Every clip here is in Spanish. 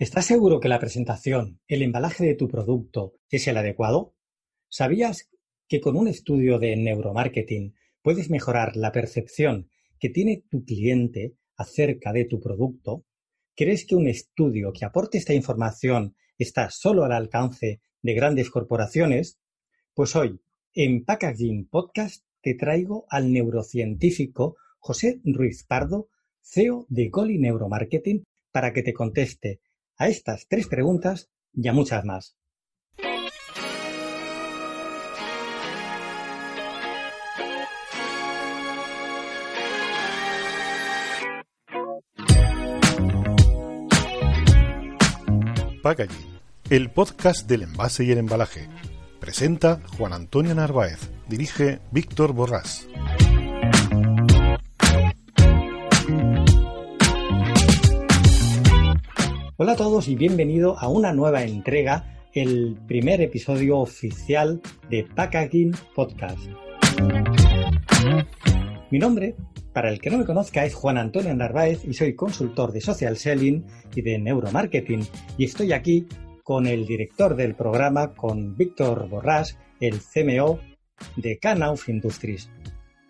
¿Estás seguro que la presentación, el embalaje de tu producto es el adecuado? ¿Sabías que con un estudio de neuromarketing puedes mejorar la percepción que tiene tu cliente acerca de tu producto? ¿Crees que un estudio que aporte esta información está solo al alcance de grandes corporaciones? Pues hoy, en Packaging Podcast, te traigo al neurocientífico José Ruiz Pardo, CEO de Goli Neuromarketing, para que te conteste a estas tres preguntas y a muchas más. Packaging, el podcast del envase y el embalaje. Presenta Juan Antonio Narváez, dirige Víctor Borrás. Hola a todos y bienvenido a una nueva entrega, el primer episodio oficial de Packaging Podcast. Mi nombre, para el que no me conozca, es Juan Antonio Narváez y soy consultor de social selling y de neuromarketing y estoy aquí con el director del programa, con Víctor Borrás, el CMO de Canauf Industries.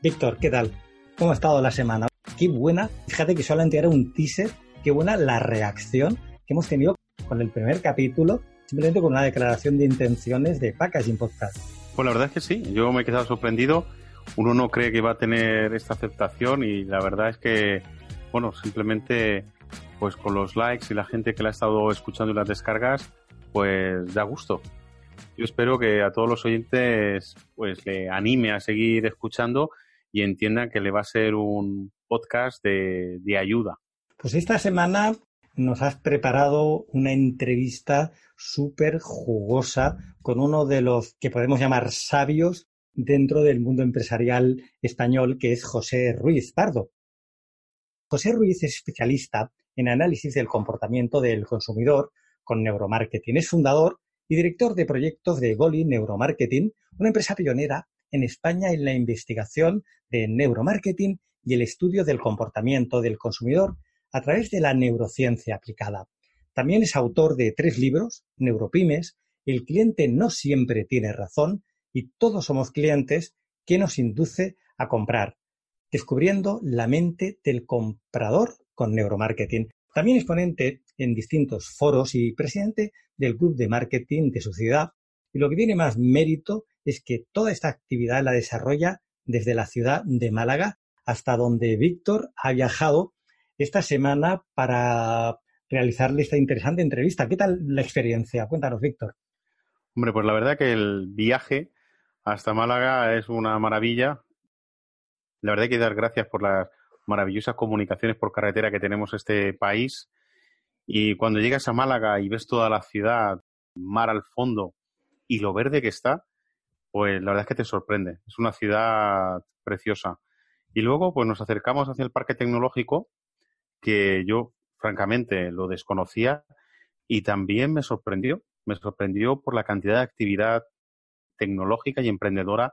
Víctor, ¿qué tal? ¿Cómo ha estado la semana? Qué buena, fíjate que solamente era un teaser, qué buena la reacción hemos tenido con el primer capítulo, simplemente con una declaración de intenciones de Packaging Podcast. Pues la verdad es que sí, yo me he quedado sorprendido. Uno no cree que va a tener esta aceptación y la verdad es que, bueno, simplemente pues con los likes y la gente que la ha estado escuchando y las descargas, pues da gusto. Yo espero que a todos los oyentes pues le anime a seguir escuchando y entiendan que le va a ser un podcast de, de ayuda. Pues esta semana nos has preparado una entrevista súper jugosa con uno de los que podemos llamar sabios dentro del mundo empresarial español, que es José Ruiz Pardo. José Ruiz es especialista en análisis del comportamiento del consumidor con neuromarketing. Es fundador y director de proyectos de Goli Neuromarketing, una empresa pionera en España en la investigación de neuromarketing y el estudio del comportamiento del consumidor a través de la neurociencia aplicada. También es autor de tres libros, Neuropymes, El cliente no siempre tiene razón y todos somos clientes que nos induce a comprar, descubriendo la mente del comprador con neuromarketing. También es ponente en distintos foros y presidente del club de marketing de su ciudad. Y lo que tiene más mérito es que toda esta actividad la desarrolla desde la ciudad de Málaga hasta donde Víctor ha viajado esta semana para realizarle esta interesante entrevista. ¿Qué tal la experiencia? Cuéntanos, Víctor. Hombre, pues la verdad que el viaje hasta Málaga es una maravilla. La verdad hay que dar gracias por las maravillosas comunicaciones por carretera que tenemos este país. Y cuando llegas a Málaga y ves toda la ciudad, mar al fondo y lo verde que está, pues la verdad es que te sorprende. Es una ciudad preciosa. Y luego, pues nos acercamos hacia el parque tecnológico que yo, francamente, lo desconocía y también me sorprendió. Me sorprendió por la cantidad de actividad tecnológica y emprendedora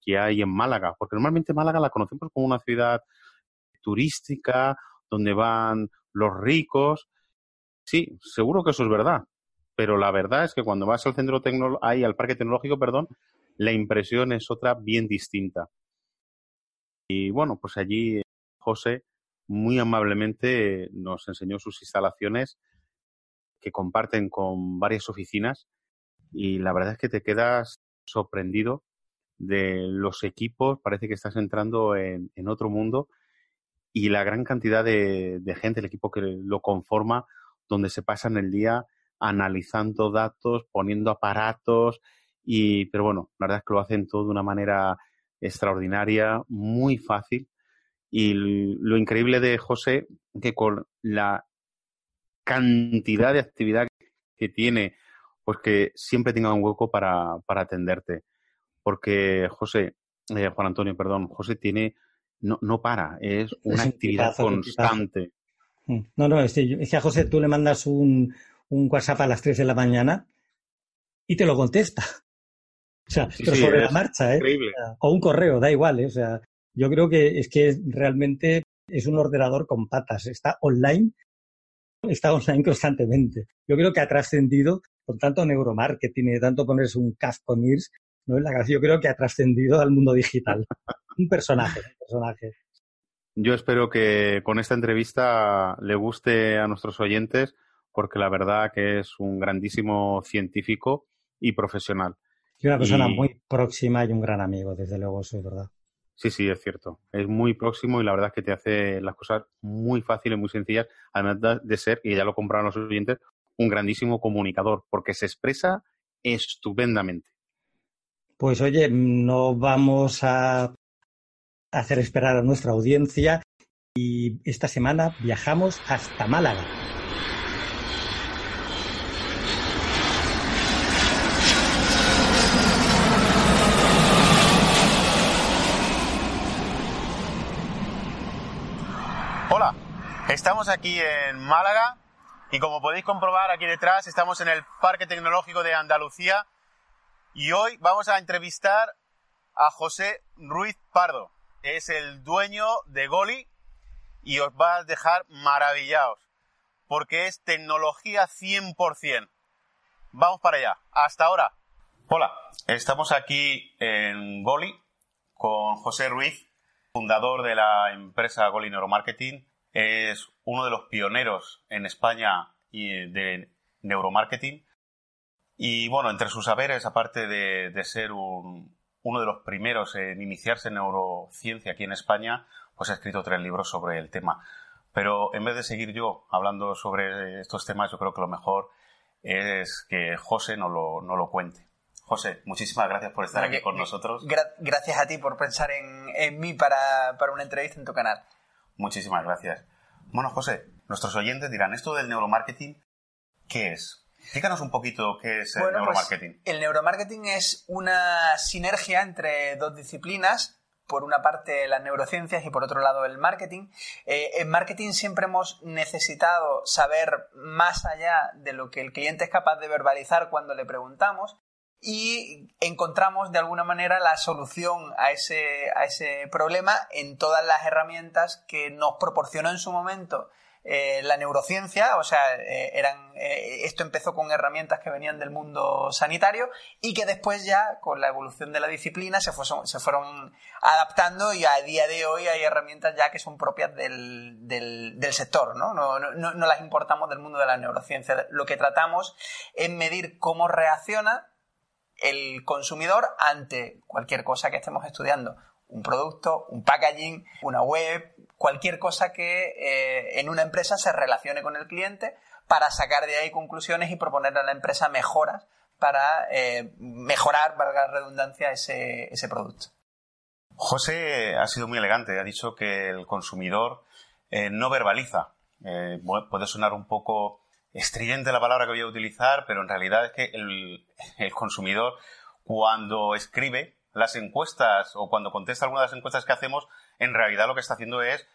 que hay en Málaga, porque normalmente Málaga la conocemos como una ciudad turística, donde van los ricos. Sí, seguro que eso es verdad, pero la verdad es que cuando vas al centro tecnológico, al parque tecnológico, perdón, la impresión es otra bien distinta. Y bueno, pues allí José muy amablemente nos enseñó sus instalaciones que comparten con varias oficinas y la verdad es que te quedas sorprendido de los equipos, parece que estás entrando en, otro mundo y la gran cantidad de, de, gente, el equipo que lo conforma, donde se pasan el día analizando datos, poniendo aparatos y, pero bueno, la verdad es que lo hacen todo de una manera extraordinaria, muy fácil y lo increíble de José, que con la cantidad de actividad que tiene, pues que siempre tenga un hueco para, para atenderte. Porque José, eh, Juan Antonio, perdón, José tiene, no, no para, es una actividad constante. Mm. No, no, es que a José tú le mandas un, un WhatsApp a las 3 de la mañana y te lo contesta. O sea, pero sobre la marcha, ¿eh? O un correo, da igual, ¿eh? O sea, yo creo que es que realmente es un ordenador con patas, está online está online constantemente. Yo creo que ha trascendido con tanto neuromarketing y tanto ponerse un casco NIRS, ¿no? En la cabeza, yo creo que ha trascendido al mundo digital. un personaje, un personaje. Yo espero que con esta entrevista le guste a nuestros oyentes, porque la verdad que es un grandísimo científico y profesional. Y una persona muy próxima y un gran amigo, desde luego, eso es verdad. Sí, sí, es cierto. Es muy próximo y la verdad es que te hace las cosas muy fáciles, muy sencillas, además de ser, y ya lo compraron los oyentes, un grandísimo comunicador, porque se expresa estupendamente. Pues oye, no vamos a hacer esperar a nuestra audiencia y esta semana viajamos hasta Málaga. Hola, estamos aquí en Málaga y como podéis comprobar aquí detrás estamos en el Parque Tecnológico de Andalucía y hoy vamos a entrevistar a José Ruiz Pardo es el dueño de Goli y os va a dejar maravillados, porque es tecnología 100%. Vamos para allá. Hasta ahora. Hola, estamos aquí en Goli con José Ruiz, fundador de la empresa Goli Neuromarketing. Es uno de los pioneros en España de neuromarketing. Y bueno, entre sus saberes, aparte de ser un, uno de los primeros en iniciarse en neurociencia aquí en España, pues ha escrito tres libros sobre el tema. Pero en vez de seguir yo hablando sobre estos temas, yo creo que lo mejor es que José no lo, no lo cuente. José, muchísimas gracias por estar aquí con nosotros. gracias a ti por pensar en, en mí para, para, una entrevista en tu canal. Muchísimas gracias. Bueno, José, nuestros oyentes dirán, ¿esto del neuromarketing qué es? Explícanos un poquito qué es el pues, neuromarketing. el neuromarketing es una sinergia entre dos disciplinas, por una parte las neurociencias y por otro lado el marketing. Eh, en marketing siempre hemos necesitado saber más allá de lo que el cliente es capaz de verbalizar cuando le preguntamos y encontramos de alguna manera la solución a ese, a ese problema en todas las herramientas que nos proporcionó en su momento eh, la neurociencia, o sea, eh, eran, eh, esto empezó con herramientas que venían del mundo sanitario y que después ya, con la evolución de la disciplina, se, se fueron adaptando y a día de hoy hay herramientas ya que son propias del, del, sector, ¿no? No, ¿no? no las importamos del mundo de la neurociencia. Lo que tratamos es medir cómo reacciona el consumidor ante cualquier cosa que estemos estudiando un producto, un packaging, una web, cualquier cosa que eh, en una empresa se relacione con el cliente para sacar de ahí conclusiones y proponerle a la empresa mejoras para eh, mejorar, valga la redundancia, ese, producto. José ha sido muy elegante, ha dicho que el consumidor eh, no verbaliza. puede sonar un poco estridente la palabra que voy a utilizar, pero en realidad es que el consumidor cuando escribe las encuestas o cuando contesta alguna de las encuestas que hacemos, en realidad lo que está haciendo es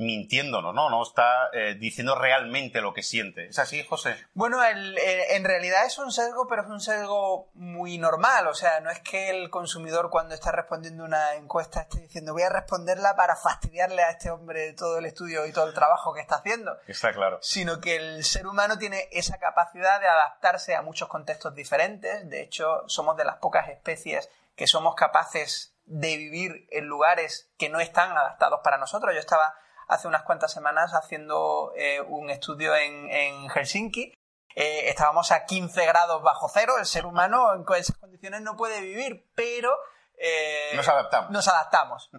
mintiéndonos, ¿no? No está eh, diciendo realmente lo que siente. ¿Es así, José? Bueno, eh, en realidad es un sesgo, pero es un sesgo muy normal. O sea, no es que el consumidor cuando está respondiendo una encuesta esté diciendo voy a responderla para fastidiarle a este hombre todo el estudio y todo el trabajo que está haciendo. Está claro. Sino que el ser humano tiene esa capacidad de adaptarse a muchos contextos diferentes. De hecho, somos de las pocas especies que somos capaces de vivir en lugares que no están adaptados para nosotros. Yo estaba hace unas cuantas semanas haciendo eh, un estudio en, Helsinki. Eh, estábamos a 15 grados bajo cero, el ser humano en esas condiciones no puede vivir, pero... Eh, nos adaptamos. Nos adaptamos,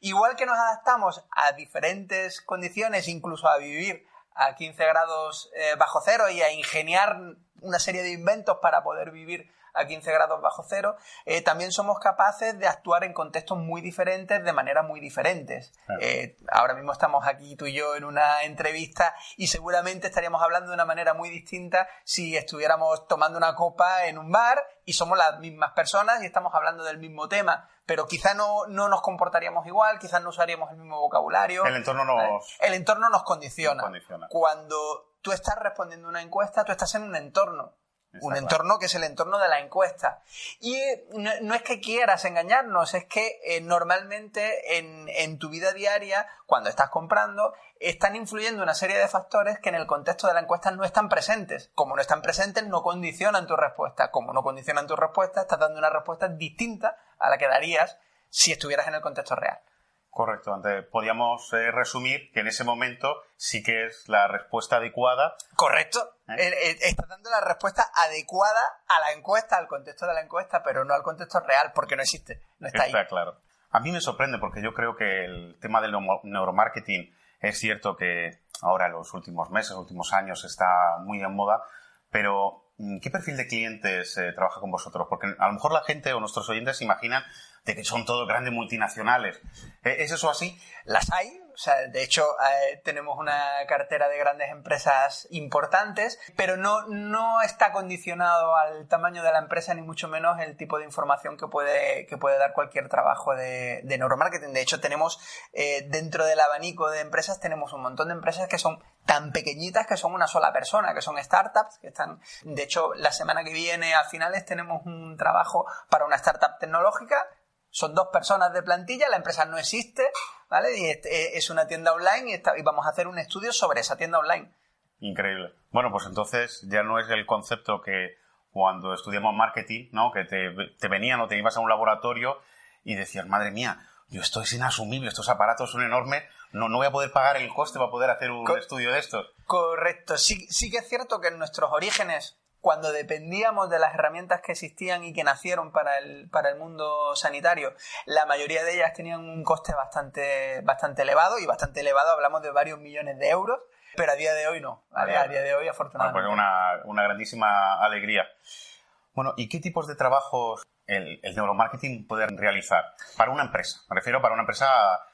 Igual que nos adaptamos a diferentes condiciones, incluso a vivir a 15 grados bajo cero y a ingeniar una serie de inventos para poder vivir a 15 grados bajo cero, eh, también somos capaces de actuar en contextos muy diferentes de manera muy diferentes. Eh, ahora mismo estamos aquí tú y yo en una entrevista y seguramente estaríamos hablando de una manera muy distinta si estuviéramos tomando una copa en un bar y somos las mismas personas y estamos hablando del mismo tema pero quizá no, no, nos comportaríamos igual, quizás no usaríamos el mismo vocabulario. El entorno nos, el entorno nos condiciona. Cuando tú estás respondiendo una encuesta, tú estás en un entorno un entorno que es el entorno de la encuesta. Y no, es que quieras engañarnos, es que eh, normalmente en, en, tu vida diaria, cuando estás comprando, están influyendo una serie de factores que en el contexto de la encuesta no están presentes. Como no están presentes, no condicionan tu respuesta. Como no condicionan tu respuesta, estás dando una respuesta distinta a la que darías si estuvieras en el contexto real. Correcto, antes podíamos eh, resumir que en ese momento sí que es la respuesta adecuada. Correcto, ¿Eh? estás dando la respuesta adecuada a la encuesta, al contexto de la encuesta, pero no al contexto real, porque no existe, no está, está claro. A mí me sorprende porque yo creo que el tema del neuromarketing es cierto que ahora en los últimos meses, últimos años está muy en moda, pero mm, ¿qué perfil de clientes eh, trabaja con vosotros? Porque a lo mejor la gente o nuestros oyentes imaginan de que son todos grandes multinacionales. ¿E-, ¿Es eso así? Las hay, o sea, de hecho, eh, tenemos una cartera de grandes empresas importantes, pero no, no está condicionado al tamaño de la empresa, ni mucho menos el tipo de información que puede, que puede dar cualquier trabajo de, de neuromarketing. De hecho, tenemos eh, dentro del abanico de empresas, tenemos un montón de empresas que son tan pequeñitas que son una sola persona, que son startups, que están, de hecho, la semana que viene a finales tenemos un trabajo para una startup tecnológica son dos personas de plantilla, la empresa no existe, ¿vale? Y eh, es una tienda online y, vamos a hacer un estudio sobre esa tienda online. Increíble. Bueno, pues entonces ya no es el concepto que cuando estudiamos marketing, ¿no? Que te, venían o te ibas a un laboratorio y decías, madre mía, yo esto es inasumible, estos aparatos son enormes, no, no voy a poder pagar el coste para poder hacer un estudio de estos. Correcto, sí, sí que es cierto que en nuestros orígenes cuando dependíamos de las herramientas que existían y que nacieron para el, para el mundo sanitario, la mayoría de ellas tenían un coste bastante, bastante elevado y bastante elevado, hablamos de varios millones de euros, pero a día de hoy no, a, día, de hoy afortunadamente. pues una, una grandísima alegría. Bueno, ¿y qué tipos de trabajos el, el neuromarketing puede realizar para una empresa? Me refiero para una empresa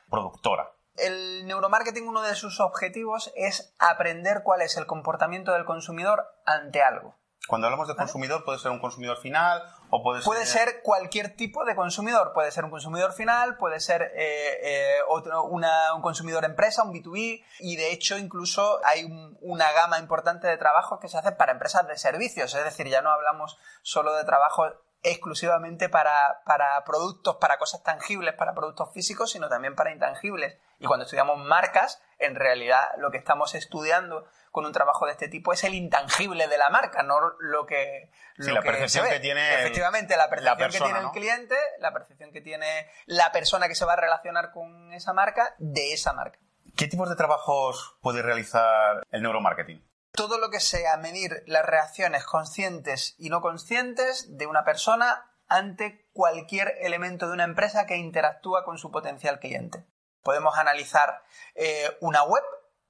productora. El neuromarketing, uno de sus objetivos es aprender cuál es el comportamiento del consumidor ante algo. Cuando hablamos de consumidor, puede ser un consumidor final o puede ser... Puede ser cualquier tipo de consumidor. Puede ser un consumidor final, puede ser eh, eh, otro, una, un consumidor empresa, un B2B. Y de hecho, incluso hay una gama importante de trabajos que se hace para empresas de servicios. Es decir, ya no hablamos solo de trabajos exclusivamente para, para productos, para cosas tangibles, para productos físicos, sino también para intangibles. Y cuando estudiamos marcas, en realidad lo que estamos estudiando con un trabajo de este tipo es el intangible de la marca, no lo que... sí, la percepción que tiene... Efectivamente, la percepción que tiene el cliente, la percepción que tiene la persona que se va a relacionar con esa marca de esa marca. ¿Qué tipos de trabajos puede realizar el neuromarketing? Todo lo que sea medir las reacciones conscientes y no conscientes de una persona ante cualquier elemento de una empresa que interactúa con su potencial cliente. Podemos analizar eh, una web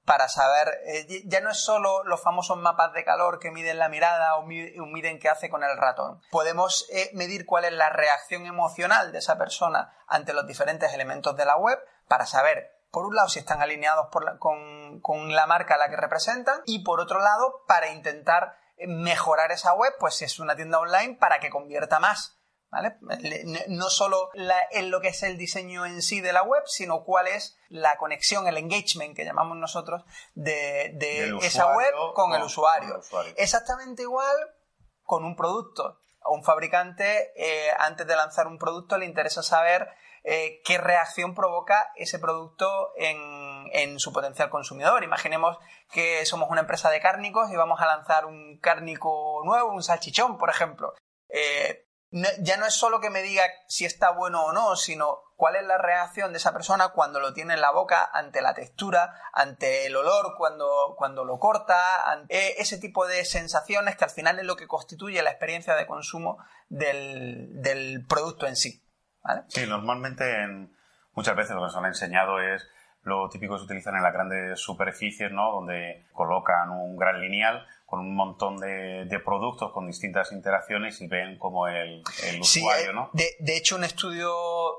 para saber, eh, ya no es solo los famosos mapas de calor que miden la mirada o, miden qué hace con el ratón. Podemos eh, medir cuál es la reacción emocional de esa persona ante los diferentes elementos de la web para saber, por un lado, si están alineados con, con la marca a la que representan y por otro lado, para intentar mejorar esa web, pues si es una tienda online, para que convierta más no solo en lo que es el diseño en sí de la web, sino cuál es la conexión, el engagement que llamamos nosotros de, esa web con, el usuario. Exactamente igual con un producto. A un fabricante, eh, antes de lanzar un producto, le interesa saber eh, qué reacción provoca ese producto en, su potencial consumidor. Imaginemos que somos una empresa de cárnicos y vamos a lanzar un cárnico nuevo, un salchichón, por ejemplo. Eh, ya no es solo que me diga si está bueno o no, sino cuál es la reacción de esa persona cuando lo tiene en la boca, ante la textura, ante el olor, cuando, cuando lo corta, ante ese tipo de sensaciones que al final es lo que constituye la experiencia de consumo del, producto en sí. Sí, normalmente muchas veces lo que nos han enseñado es lo típico que se utilizan en las grandes superficies, ¿no? Donde colocan un gran lineal con un montón de, productos con distintas interacciones y ven como el, usuario, eh, ¿no? De, de, hecho, un estudio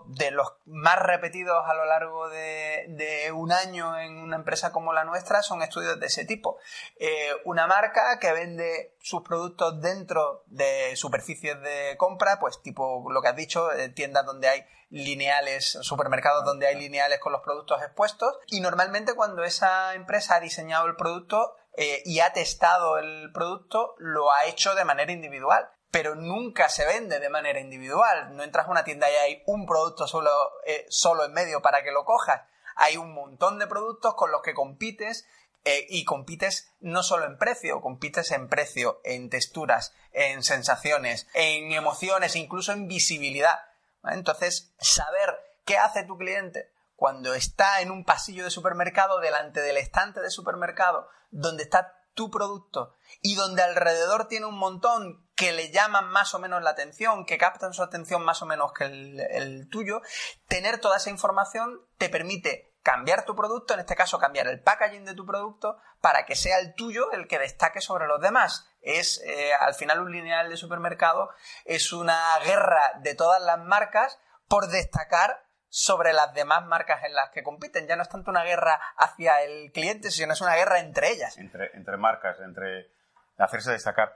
de los más repetidos a lo largo de, un año en una empresa como la nuestra son estudios de ese tipo. Eh, una marca que vende sus productos dentro de superficies de compra, pues tipo lo que has dicho, eh, tiendas donde hay lineales, supermercados donde hay lineales con los productos expuestos y normalmente cuando esa empresa ha diseñado el producto eh, y ha testado el producto, lo ha hecho de manera individual. Pero nunca se vende de manera individual. No entras a una tienda y hay un producto solo, eh, solo en medio para que lo cojas. Hay un montón de productos con los que compites eh, y compites no solo en precio, compites en precio, en texturas, en sensaciones, en emociones, incluso en visibilidad. Entonces, saber qué hace tu cliente cuando está en un pasillo de supermercado delante del estante de supermercado donde está tu producto y donde alrededor tiene un montón que le llaman más o menos la atención, que captan su atención más o menos que el, tuyo, tener toda esa información te permite cambiar tu producto, en este caso cambiar el packaging de tu producto para que sea el tuyo el que destaque sobre los demás. Es eh, al final un lineal de supermercado, es una guerra de todas las marcas por destacar sobre las demás marcas en las que compiten. Ya no es tanto una guerra hacia el cliente, sino es una guerra entre ellas. Entre, entre marcas, entre hacerse destacar.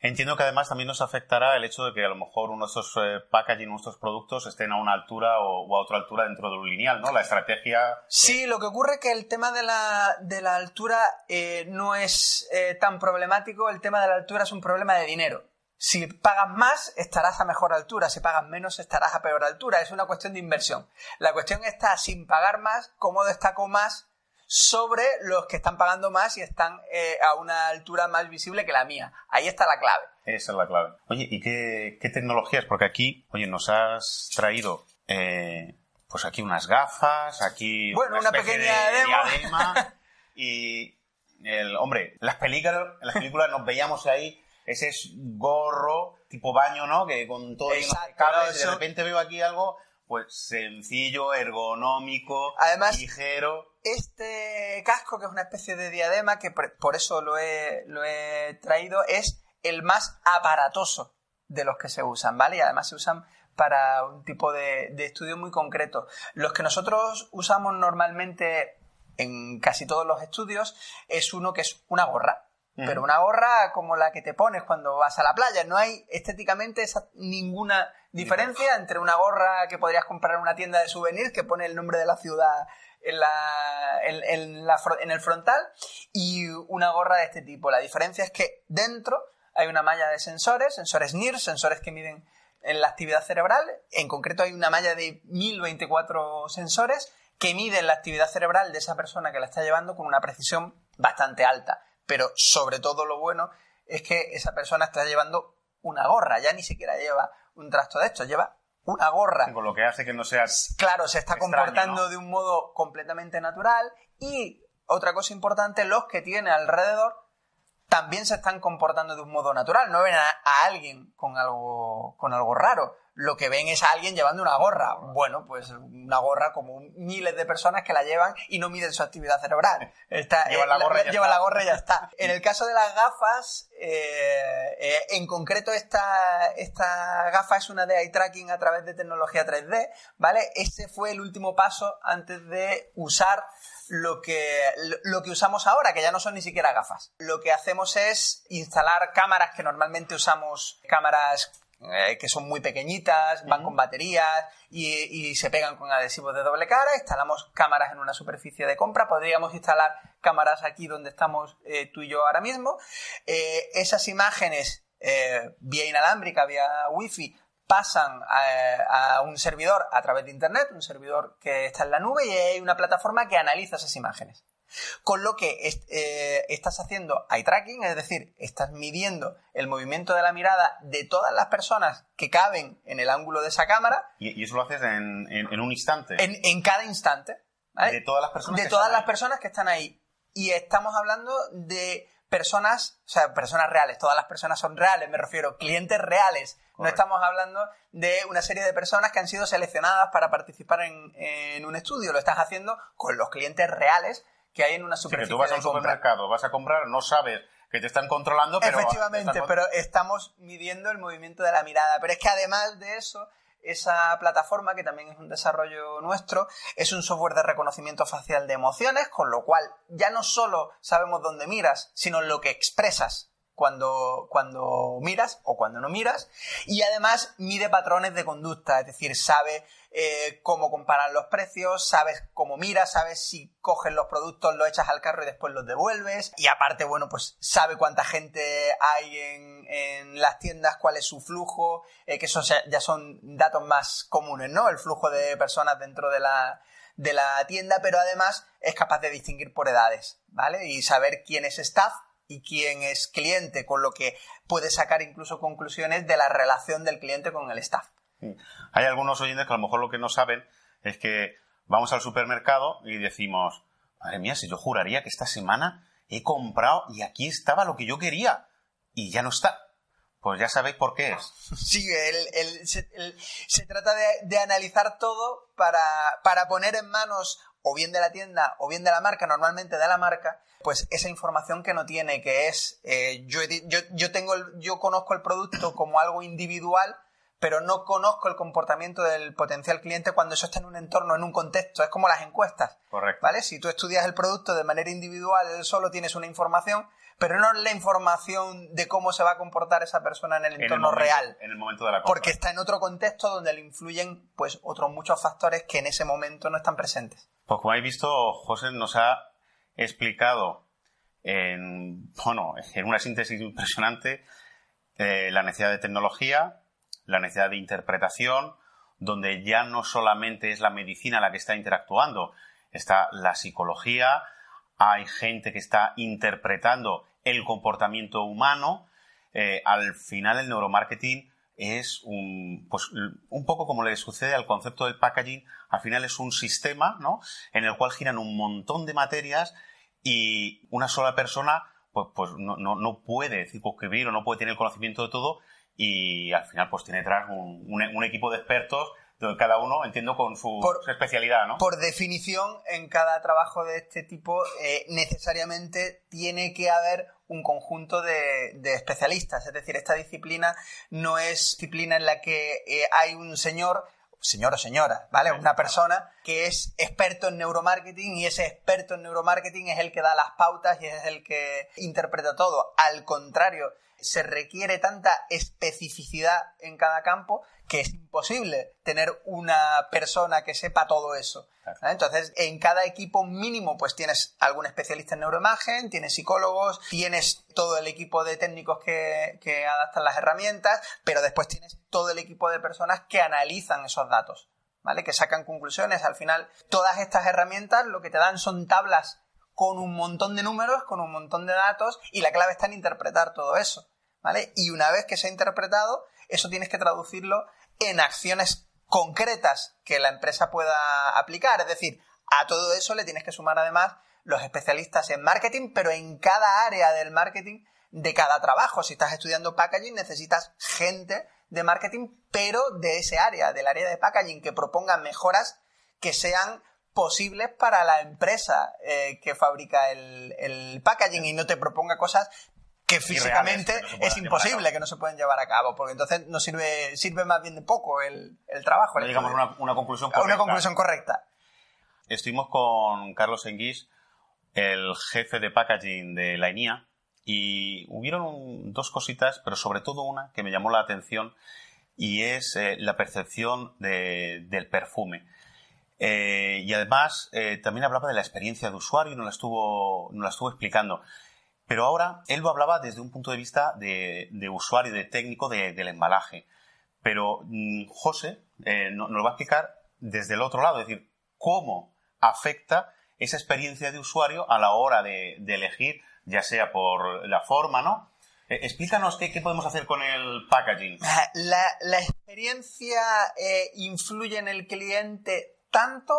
Entiendo que además también nos afectará el hecho de que a lo mejor estos eh, packaging, nuestros productos estén a una altura o, a otra altura dentro de un lineal, ¿no? La estrategia. Sí, lo que ocurre es que el tema de la, de la altura eh, no es eh, tan problemático, el tema de la altura es un problema de dinero. Si pagas más, estarás a mejor altura. Si pagas menos, estarás a peor altura. Es una cuestión de inversión. La cuestión está, sin pagar más, ¿cómo destaco más sobre los que están pagando más y están eh, a una altura más visible que la mía. Ahí está la clave. Esa es la clave. Oye, ¿y qué, tecnologías? Porque aquí, oye, nos has traído, eh, pues aquí unas gafas, aquí bueno, una, pequeña diadema y el, hombre, las películas, en las películas nos veíamos ahí ese gorro tipo baño, ¿no? Que con todo lleno de cables de repente veo aquí algo pues sencillo, ergonómico, Además, ligero. Este casco, que es una especie de diadema, que por eso lo he, lo he traído, es el más aparatoso de los que se usan, ¿vale? Y además se usan para un tipo de, de estudio muy concreto. Los que nosotros usamos normalmente en casi todos los estudios es uno que es una gorra. Pero una gorra como la que te pones cuando vas a la playa. No hay estéticamente esa, ninguna diferencia entre una gorra que podrías comprar en una tienda de souvenirs que pone el nombre de la ciudad en, la, en, la, en el frontal y una gorra de este tipo. La diferencia es que dentro hay una malla de sensores, sensores NIR, sensores que miden en la actividad cerebral. En concreto hay una malla de 1024 sensores que miden la actividad cerebral de esa persona que la está llevando con una precisión bastante alta pero sobre todo lo bueno es que esa persona está llevando una gorra, ya ni siquiera lleva un trasto de esto, lleva una gorra. Con lo que hace que no seas. Claro, se está comportando de un modo completamente natural y otra cosa importante, los que tiene alrededor también se están comportando de un modo natural, no ven a, a alguien con algo, con algo raro lo que ven es a alguien llevando una gorra. Bueno, pues una gorra como miles de personas que la llevan y no miden su actividad cerebral. Está, lleva eh, la, gorra, y lleva la gorra y ya está. En el caso de las gafas, eh, eh, en concreto esta, esta gafa es una de eye tracking a través de tecnología 3D, ¿vale? Ese fue el último paso antes de usar lo que, lo que usamos ahora, que ya no son ni siquiera gafas. Lo que hacemos es instalar cámaras que normalmente usamos, cámaras eh, que son muy pequeñitas, van con baterías y, se pegan con adhesivos de doble cara. Instalamos cámaras en una superficie de compra. Podríamos instalar cámaras aquí donde estamos eh, tú y yo ahora mismo. Eh, esas imágenes vía inalámbrica, vía wifi, pasan a, un servidor a través de Internet, un servidor que está en la nube y hay una plataforma que analiza esas imágenes. Con lo que eh, estás haciendo eye tracking, es decir, estás midiendo el movimiento de la mirada de todas las personas que caben en el ángulo de esa cámara. Y, eso lo haces en, un instante. En, cada instante. De todas las personas. De todas las personas que están ahí. Y estamos hablando de personas, o sea, personas reales, todas las personas son reales, me refiero, clientes reales. No estamos hablando de una serie de personas que han sido seleccionadas para participar en, en, un estudio, lo estás haciendo con los clientes reales que hay en una superficie. que tú vas a un supermercado, vas a comprar, no sabes que te están controlando, pero. Efectivamente, pero estamos midiendo el movimiento de la mirada. Pero es que además de eso, esa plataforma, que también es un desarrollo nuestro, es un software de reconocimiento facial de emociones, con lo cual ya no solo sabemos dónde miras, sino lo que expresas cuando, cuando miras o cuando no miras, y además mide patrones de conducta, es decir, sabe eh, cómo comparan los precios, sabes cómo miras, sabes si coges los productos, los echas al carro y después los devuelves. Y aparte, bueno, pues sabe cuánta gente hay en, las tiendas, cuál es su flujo, eh, que esos ya son datos más comunes, ¿no? El flujo de personas dentro de la, de la tienda, pero además es capaz de distinguir por edades, ¿vale? Y saber quién es staff y quién es cliente, con lo que puede sacar incluso conclusiones de la relación del cliente con el staff. Hay algunos oyentes que a lo mejor lo que no saben es que vamos al supermercado y decimos, madre mía, si yo juraría que esta semana he comprado y aquí estaba lo que yo quería y ya no está. Pues ya sabéis por qué es. Sí, se, trata de, analizar todo para, para poner en manos o bien de la tienda o bien de la marca, normalmente de la marca, pues esa información que no tiene, que es, eh, yo, yo, yo, tengo yo conozco el producto como algo individual, pero no conozco el comportamiento del potencial cliente cuando eso está en un entorno, en un contexto. Es como las encuestas. Correcto. ¿Vale? Si tú estudias el producto de manera individual, solo tienes una información, pero no la información de cómo se va a comportar esa persona en el entorno real. En el momento de la compra. Porque está en otro contexto donde le influyen pues otros muchos factores que en ese momento no están presentes. Pues como habéis visto, José nos ha explicado en, bueno, en una síntesis impresionante eh, la necesidad de tecnología, la necesidad de interpretación, donde ya no solamente es la medicina la que está interactuando, está la psicología, hay gente que está interpretando el comportamiento humano. Eh, al final el neuromarketing es un, pues, un poco como le sucede al concepto del packaging, al final es un sistema ¿no? en el cual giran un montón de materias y una sola persona pues, pues no, no, no puede circunscribir o no puede tener el conocimiento de todo y al final pues tiene detrás un, un, equipo de expertos cada uno, entiendo, con su, especialidad, ¿no? Por definición, en cada trabajo de este tipo, eh, necesariamente tiene que haber un conjunto de, de, especialistas. Es decir, esta disciplina no es disciplina en la que eh, hay un señor, señor o señora, ¿vale? Una persona que es experto en neuromarketing y ese experto en neuromarketing es el que da las pautas y es el que interpreta todo. Al contrario, se requiere tanta especificidad en cada campo que es imposible tener una persona que sepa todo eso. Entonces, en cada equipo mínimo, pues tienes algún especialista en neuroimagen, tienes psicólogos, tienes todo el equipo de técnicos que, que adaptan las herramientas, pero después tienes todo el equipo de personas que analizan esos datos, ¿vale? Que sacan conclusiones. Al final, todas estas herramientas lo que te dan son tablas con un montón de números, con un montón de datos, y la clave está en interpretar todo eso. ¿Vale? Y una vez que se ha interpretado, eso tienes que traducirlo en acciones concretas que la empresa pueda aplicar. Es decir, a todo eso le tienes que sumar además los especialistas en marketing, pero en cada área del marketing de cada trabajo. Si estás estudiando packaging, necesitas gente de marketing, pero de ese área, del área de packaging, que proponga mejoras que sean posibles para la empresa eh, que fabrica el, el, packaging y no te proponga cosas que físicamente es imposible que no se puedan llevar a cabo, porque entonces no sirve, sirve más bien de poco el, el trabajo. No digamos una, una, conclusión correcta. Una conclusión correcta. Estuvimos con Carlos Enguís, el jefe de packaging de la INIA, y hubieron dos cositas, pero sobre todo una que me llamó la atención, y es eh, la percepción de, del perfume. Eh, y además eh, también hablaba de la experiencia de usuario y nos la estuvo, nos la estuvo explicando. Pero ahora él lo hablaba desde un punto de vista de, usuario, de técnico del embalaje. Pero mm, José eh, nos lo va a explicar desde el otro lado, es decir, cómo afecta esa experiencia de usuario a la hora de, elegir, ya sea por la forma, ¿no? Eh, explícanos qué, podemos hacer con el packaging. La, experiencia eh, influye en el cliente tanto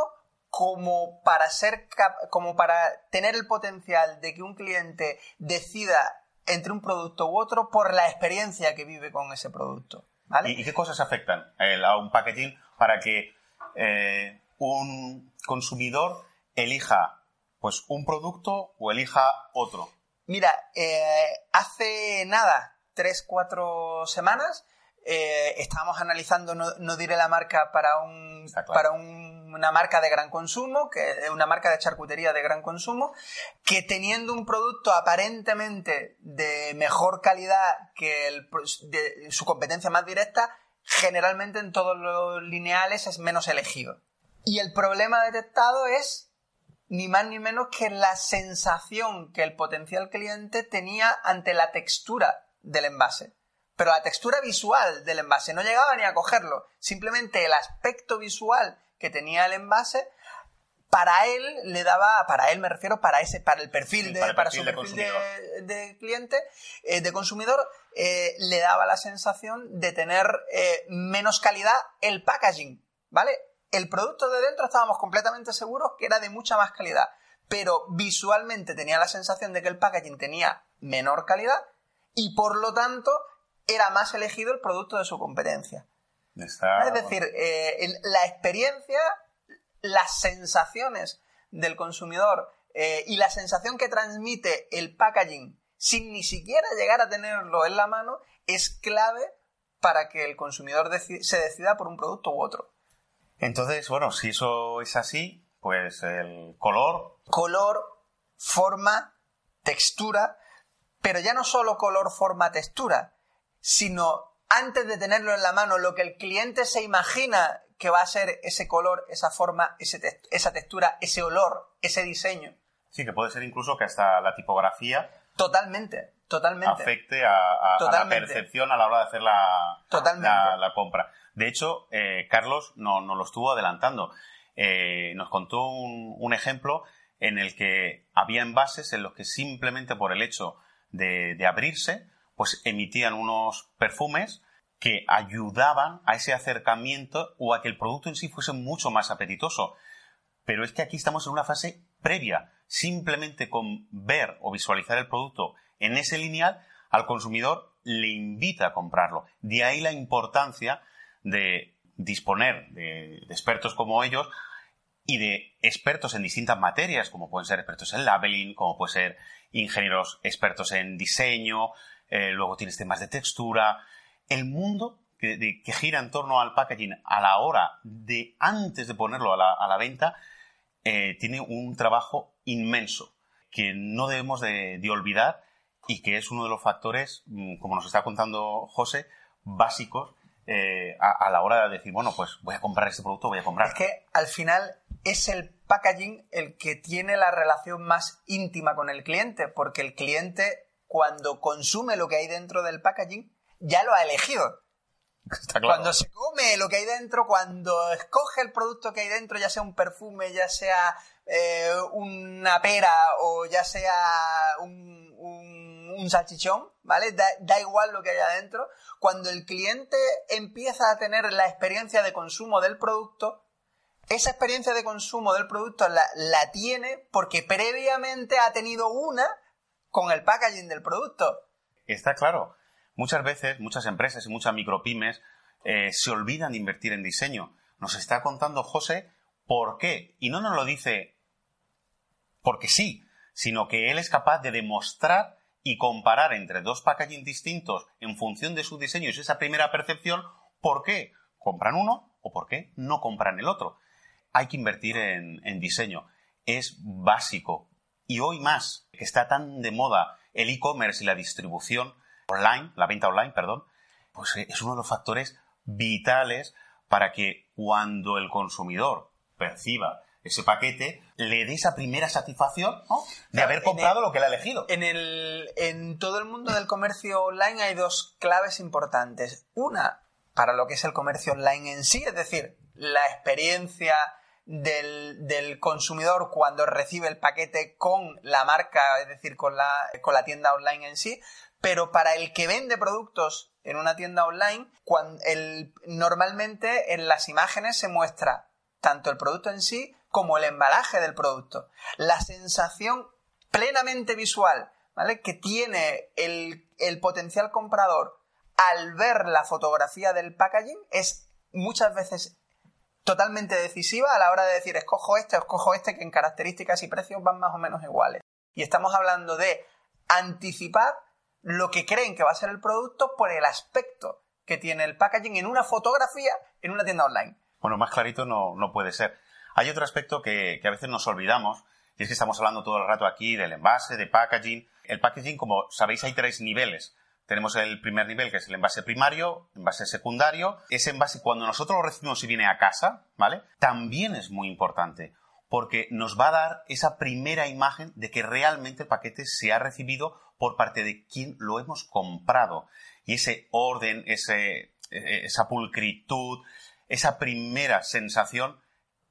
como para ser como para tener el potencial de que un cliente decida entre un producto u otro por la experiencia que vive con ese producto. ¿Y, qué cosas afectan a un packaging para que eh, un consumidor elija pues un producto o elija otro? Mira, eh, hace nada, tres, cuatro semanas, eh, estábamos analizando, no, diré la marca, para, un, para una marca de gran consumo, que es una marca de charcutería de gran consumo, que teniendo un producto aparentemente de mejor calidad que su competencia más directa, generalmente en todos los lineales es menos elegido. Y el problema detectado es ni más ni menos que la sensación que el potencial cliente tenía ante la textura del envase. Pero la textura visual del envase no llegaba ni a cogerlo. Simplemente el aspecto visual que tenía el envase para él le daba, para él me refiero, para ese, para el perfil de, para, su perfil de, cliente, eh, de consumidor, eh, le daba la sensación de tener eh, menos calidad el packaging, ¿vale? El producto de dentro estábamos completamente seguros que era de mucha más calidad, pero visualmente tenía la sensación de que el packaging tenía menor calidad y por lo tanto era más elegido el producto de su competencia. Es decir, la experiencia las sensaciones del consumidor eh, y la sensación que transmite el packaging sin ni siquiera llegar a tenerlo en la mano es clave para que el consumidor se decida por un producto u otro. Entonces, bueno, si eso es así, pues el color. Color, forma, textura, pero ya no solo color, forma, textura, sino antes de tenerlo en la mano, lo que el cliente se imagina que va a ser ese color, esa forma, esa textura, ese olor, ese diseño. Sí, que puede ser incluso que hasta la tipografía. Totalmente, totalmente. Afecte a, la percepción a la hora de hacer la, la, compra. De hecho, eh, Carlos nos no lo estuvo adelantando. Eh, nos contó un, un, ejemplo en el que había envases en los que simplemente por el hecho de, de abrirse, pues emitían unos perfumes que ayudaban a ese acercamiento o a que el producto en sí fuese mucho más apetitoso. Pero es que aquí estamos en una fase previa. Simplemente con ver o visualizar el producto en ese lineal, al consumidor le invita a comprarlo. De ahí la importancia de disponer de, expertos como ellos y de expertos en distintas materias, como pueden ser expertos en labeling, como pueden ser ingenieros expertos en diseño, eh, luego tienes temas de textura, el mundo que, gira en torno al packaging a la hora de antes de ponerlo a la, venta eh, tiene un trabajo inmenso que no debemos de, olvidar y que es uno de los factores, mm, como nos está contando José, básicos eh, a, la hora de decir, bueno, pues voy a comprar este producto, voy a comprar. Es que al final es el packaging el que tiene la relación más íntima con el cliente, porque el cliente cuando consume lo que hay dentro del packaging ya lo ha elegido. Cuando se come lo que hay dentro, cuando escoge el producto que hay dentro, ya sea un perfume, ya sea eh, una pera o ya sea un, un, salchichón, ¿vale? Da, da, igual lo que hay adentro. Cuando el cliente empieza a tener la experiencia de consumo del producto, esa experiencia de consumo del producto la, la tiene porque previamente ha tenido una con el packaging del producto. Está claro. Muchas veces, muchas empresas y muchas micropymes eh, se olvidan de invertir en diseño. Nos está contando José por qué. Y no nos lo dice porque sí, sino que él es capaz de demostrar y comparar entre dos packaging distintos en función de su diseño y esa primera percepción por qué compran uno o por qué no compran el otro. Hay que invertir en, en diseño. Es básico. Y hoy más, que está tan de moda el e-commerce y la distribución, online, la venta online, perdón, pues eh, es uno de los factores vitales para que cuando el consumidor perciba ese paquete, le dé esa primera satisfacción de haber comprado lo que le ha elegido. En, el, en todo el mundo del comercio online hay dos claves importantes. Una, para lo que es el comercio online en sí, es decir, la experiencia del, del, consumidor cuando recibe el paquete con la marca, es decir, con la, con la tienda online en sí, pero para el que vende productos en una tienda online, cuando el, normalmente en las imágenes se muestra tanto el producto en sí como el embalaje del producto. La sensación plenamente visual ¿vale? que tiene el, el potencial comprador al ver la fotografía del packaging es muchas veces totalmente decisiva a la hora de decir escojo este, escojo este, que en características y precios van más o menos iguales. Y estamos hablando de anticipar lo que creen que va a ser el producto por el aspecto que tiene el packaging en una fotografía en una tienda online. Bueno, más clarito no, no puede ser. Hay otro aspecto que, a veces nos olvidamos, y es que estamos hablando todo el rato aquí del envase, de packaging. El packaging, como sabéis, hay tres niveles. Tenemos el primer nivel, que es el envase primario, envase secundario. Ese envase, cuando nosotros lo recibimos y viene a casa, ¿vale? También es muy importante, porque nos va a dar esa primera imagen de que realmente el paquete se ha recibido por parte de quien lo hemos comprado. Y ese orden, ese, e, esa pulcritud, esa primera sensación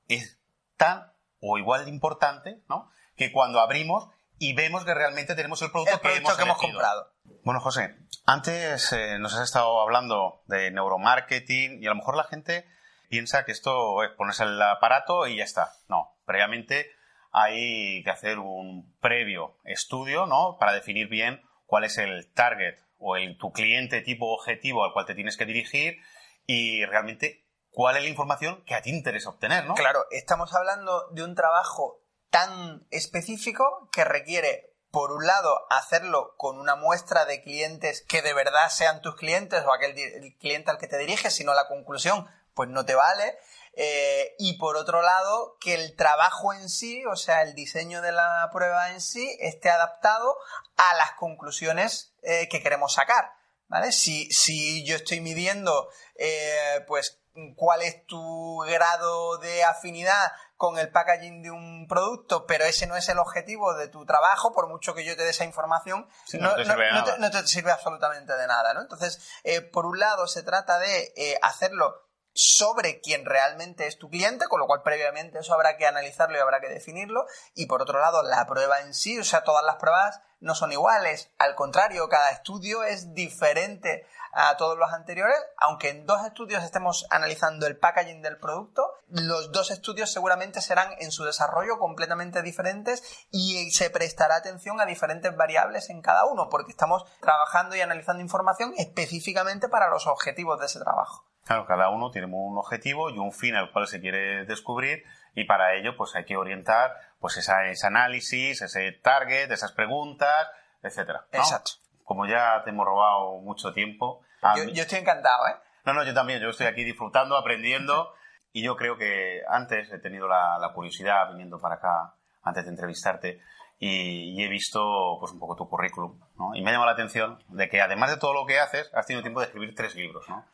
es tan o igual de importante, ¿no? Que cuando abrimos y vemos que realmente tenemos el producto, que, hemos, comprado. Bueno, José, antes eh, nos has estado hablando de neuromarketing y a lo mejor la gente piensa que esto es ponerse el aparato y ya está. No, previamente hay que hacer un previo estudio, ¿no? Para definir bien cuál es el target o el, tu cliente tipo objetivo al cual te tienes que dirigir y realmente cuál es la información que a ti interesa obtener, ¿no? Claro, estamos hablando de un trabajo tan específico que requiere, por un lado, hacerlo con una muestra de clientes que de verdad sean tus clientes o aquel cliente al que te diriges, sino la conclusión, pues no te vale. Eh, y por otro lado, que el trabajo en sí, o sea, el diseño de la prueba en sí, esté adaptado a las conclusiones eh, que queremos sacar. ¿Vale? Si, si yo estoy midiendo, eh, pues, cuál es tu grado de afinidad con el packaging de un producto, pero ese no es el objetivo de tu trabajo, por mucho que yo te dé esa información, no, te sirve, absolutamente de nada, ¿no? Entonces, eh, por un lado, se trata de eh, hacerlo sobre quién realmente es tu cliente, con lo cual previamente eso habrá que analizarlo y habrá que definirlo. Y por otro lado, la prueba en sí, o sea, todas las pruebas no son iguales. Al contrario, cada estudio es diferente a todos los anteriores, aunque en dos estudios estemos analizando el packaging del producto, los dos estudios seguramente serán en su desarrollo completamente diferentes y se prestará atención a diferentes variables en cada uno, porque estamos trabajando y analizando información específicamente para los objetivos de ese trabajo. Claro, cada uno tiene un objetivo y un fin al cual se quiere descubrir y para ello pues hay que orientar pues ese análisis, ese target, esas preguntas, etcétera. Exacto. Como ya te hemos robado mucho tiempo. Yo, estoy encantado, ¿eh? No, no, yo también. Yo estoy aquí disfrutando, aprendiendo y yo creo que antes he tenido la, curiosidad viniendo para acá antes de entrevistarte y, he visto pues un poco tu currículum, ¿no? Y me ha llamado la atención de que además de todo lo que haces, has tenido tiempo de escribir tres libros, ¿no?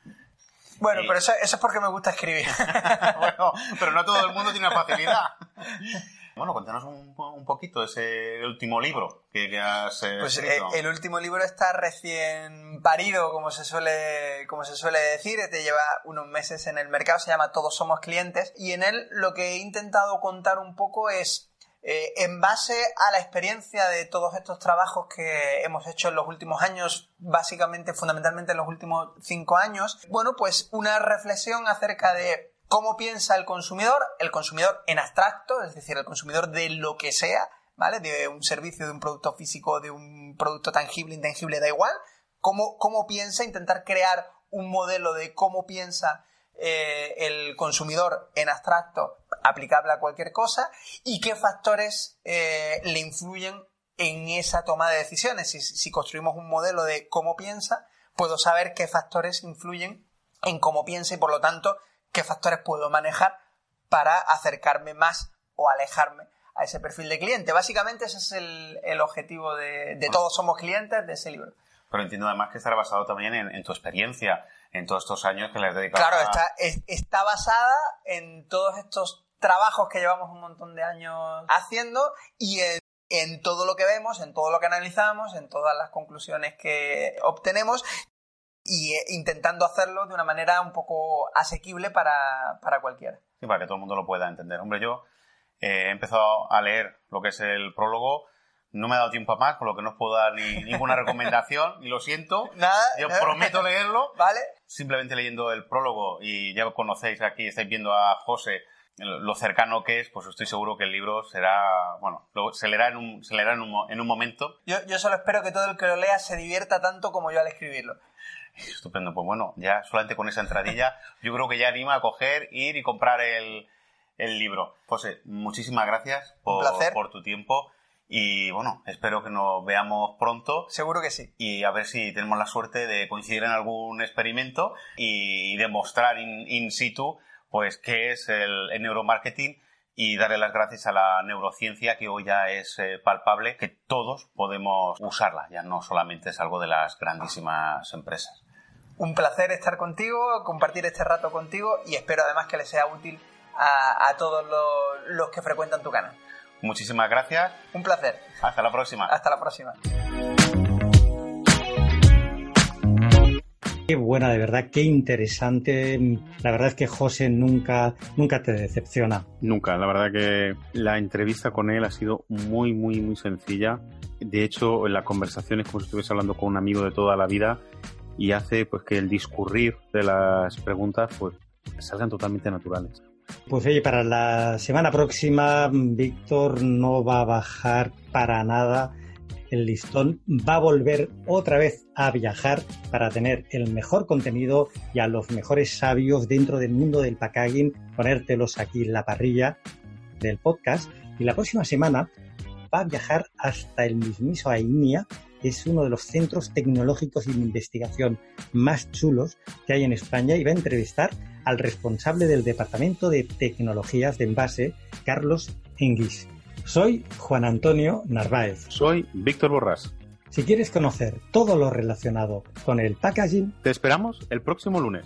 Bueno, pero eso, es porque me gusta escribir. bueno, pero no todo el mundo tiene facilidad. Bueno, cuéntanos un, un poquito ese último libro que, has eh, Pues eh, el, último libro está recién parido, como se suele, como se suele decir, te lleva unos meses en el mercado, se llama Todos somos clientes, y en él lo que he intentado contar un poco es eh, en base a la experiencia de todos estos trabajos que hemos hecho en los últimos años, básicamente, fundamentalmente en los últimos cinco años, bueno, pues una reflexión acerca de cómo piensa el consumidor, el consumidor en abstracto, es decir, el consumidor de lo que sea, ¿vale? De un servicio, de un producto físico, de un producto tangible, intangible, da igual. Cómo, cómo piensa, intentar crear un modelo de cómo piensa eh, el consumidor en abstracto aplicable a cualquier cosa y qué factores eh, le influyen en esa toma de decisiones. Si, construimos un modelo de cómo piensa, puedo saber qué factores influyen en cómo piensa y por lo tanto qué factores puedo manejar para acercarme más o alejarme a ese perfil de cliente. Básicamente ese es el, objetivo de, Todos Somos Clientes de ese libro. Pero entiendo además que estará basado también en, tu experiencia en todos estos años que le has dedicado. Claro, está, está basada en todos estos trabajos que llevamos un montón de años haciendo y en, todo lo que vemos, en todo lo que analizamos, en todas las conclusiones que obtenemos y eh, intentando hacerlo de una manera un poco asequible para, cualquiera. Sí, para que todo el mundo lo pueda entender. Hombre, yo eh, he empezado a leer lo que es el prólogo. No me ha dado tiempo a más, con lo que no os puedo dar ni, ninguna recomendación, y lo siento. Nada. Yo prometo leerlo. Vale. Simplemente leyendo el prólogo, y ya conocéis aquí, estáis viendo a José lo cercano que es, pues estoy seguro que el libro será, bueno, se leerá en un, se leerá en un, en un momento. Yo, yo solo espero que todo el que lo lea se divierta tanto como yo al escribirlo. Estupendo, pues bueno, ya solamente con esa entradilla, yo creo que ya anima a coger, ir y comprar el, el libro. José, muchísimas gracias por, por tu tiempo. Y bueno, espero que nos veamos pronto. Seguro que sí. Y a ver si tenemos la suerte de coincidir en algún experimento y demostrar in, in situ pues qué es el, neuromarketing y darle las gracias a la neurociencia que hoy ya es eh, palpable, que todos podemos usarla, ya no solamente es algo de las grandísimas empresas. Un placer estar contigo, compartir este rato contigo y espero además que le sea útil a, todos los que frecuentan tu canal. Muchísimas gracias. Un placer. Hasta la próxima. Hasta la próxima. Qué buena, de verdad, qué interesante. La verdad es que José nunca, nunca te decepciona. Nunca, la verdad que la entrevista con él ha sido muy, muy, muy sencilla. De hecho, en la conversación es como si estuviese hablando con un amigo de toda la vida y hace pues que el discurrir de las preguntas pues salgan totalmente naturales. Pues oye, para la semana próxima Víctor no va a bajar para nada el listón, va a volver otra vez a viajar para tener el mejor contenido y a los mejores sabios dentro del mundo del packaging, ponértelos aquí en la parrilla del podcast. Y la próxima semana va a viajar hasta el mismiso AINIA, que es uno de los centros tecnológicos de investigación más chulos que hay en España, y va a entrevistar al responsable del Departamento de Tecnologías de Envase, Carlos Enguis. Soy Juan Antonio Narváez. Soy Víctor Borrás. Si quieres conocer todo lo relacionado con el packaging, te esperamos el próximo lunes.